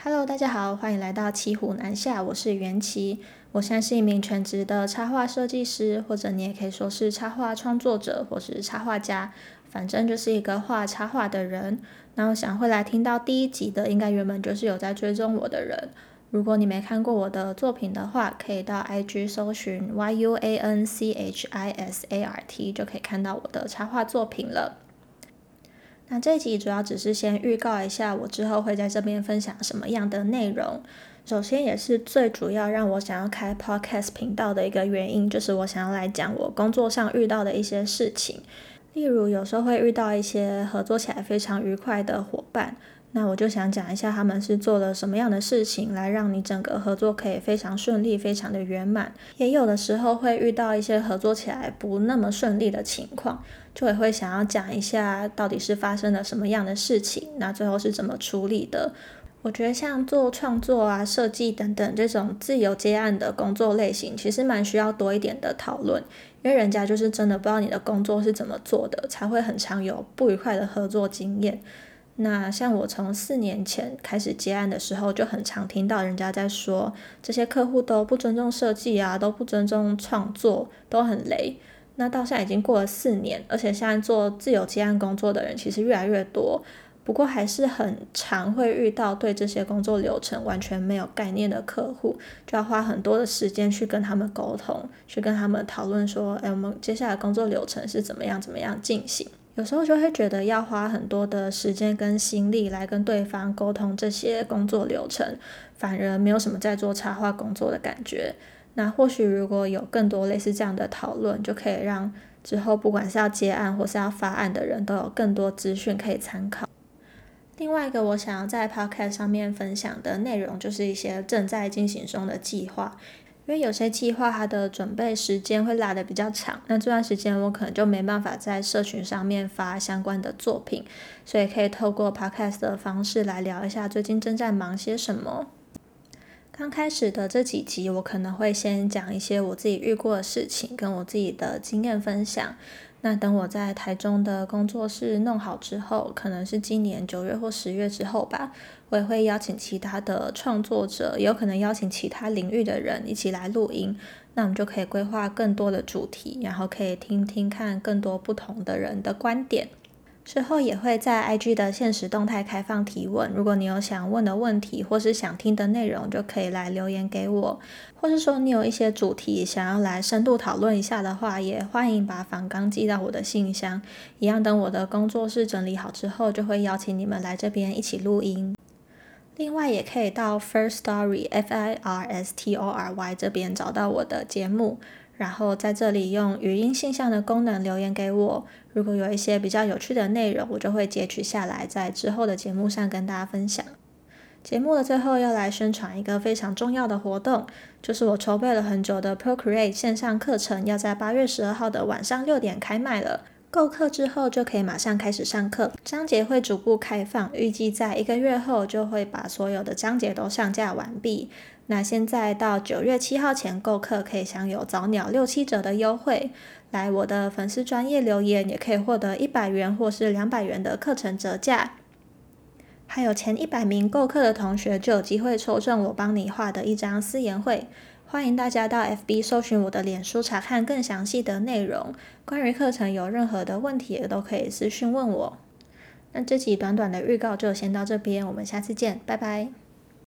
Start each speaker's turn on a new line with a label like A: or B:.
A: Hello，大家好，欢迎来到骑虎难下，我是袁琪。我现在是一名全职的插画设计师，或者你也可以说是插画创作者，或是插画家，反正就是一个画插画的人。那我想会来听到第一集的，应该原本就是有在追踪我的人。如果你没看过我的作品的话，可以到 IG 搜寻 Y U A N C H I S A R T，就可以看到我的插画作品了。那这一集主要只是先预告一下，我之后会在这边分享什么样的内容。首先也是最主要让我想要开 podcast 频道的一个原因，就是我想要来讲我工作上遇到的一些事情。例如有时候会遇到一些合作起来非常愉快的伙伴，那我就想讲一下他们是做了什么样的事情，来让你整个合作可以非常顺利、非常的圆满。也有的时候会遇到一些合作起来不那么顺利的情况。就也会想要讲一下到底是发生了什么样的事情，那最后是怎么处理的？我觉得像做创作啊、设计等等这种自由接案的工作类型，其实蛮需要多一点的讨论，因为人家就是真的不知道你的工作是怎么做的，才会很常有不愉快的合作经验。那像我从四年前开始接案的时候，就很常听到人家在说，这些客户都不尊重设计啊，都不尊重创作，都很雷。那到现在已经过了四年，而且现在做自由接案工作的人其实越来越多，不过还是很常会遇到对这些工作流程完全没有概念的客户，就要花很多的时间去跟他们沟通，去跟他们讨论说，哎，我们接下来工作流程是怎么样怎么样进行。有时候就会觉得要花很多的时间跟心力来跟对方沟通这些工作流程，反而没有什么在做插画工作的感觉。那或许如果有更多类似这样的讨论，就可以让之后不管是要接案或是要发案的人都有更多资讯可以参考。另外一个我想要在 Podcast 上面分享的内容，就是一些正在进行中的计划。因为有些计划它的准备时间会拉的比较长，那这段时间我可能就没办法在社群上面发相关的作品，所以可以透过 Podcast 的方式来聊一下最近正在忙些什么。刚开始的这几集，我可能会先讲一些我自己遇过的事情，跟我自己的经验分享。那等我在台中的工作室弄好之后，可能是今年九月或十月之后吧，我也会邀请其他的创作者，也有可能邀请其他领域的人一起来录音。那我们就可以规划更多的主题，然后可以听听看更多不同的人的观点。之后也会在 IG 的现实动态开放提问，如果你有想问的问题或是想听的内容，就可以来留言给我，或是说你有一些主题想要来深度讨论一下的话，也欢迎把访纲寄到我的信箱，一样等我的工作室整理好之后，就会邀请你们来这边一起录音。另外也可以到 First Story F I R S T O R Y 这边找到我的节目。然后在这里用语音信箱的功能留言给我，如果有一些比较有趣的内容，我就会截取下来，在之后的节目上跟大家分享。节目的最后要来宣传一个非常重要的活动，就是我筹备了很久的 Procreate 线上课程，要在八月十二号的晚上六点开卖了。购课之后就可以马上开始上课，章节会逐步开放，预计在一个月后就会把所有的章节都上架完毕。那现在到九月七号前购课可以享有早鸟六七折的优惠，来我的粉丝专业留言也可以获得一百元或是两百元的课程折价，还有前一百名购课的同学就有机会抽中我帮你画的一张私言会。欢迎大家到 FB 搜寻我的脸书查看更详细的内容。关于课程有任何的问题也都可以私讯问我。那这集短短的预告就先到这边，我们下次见，拜拜。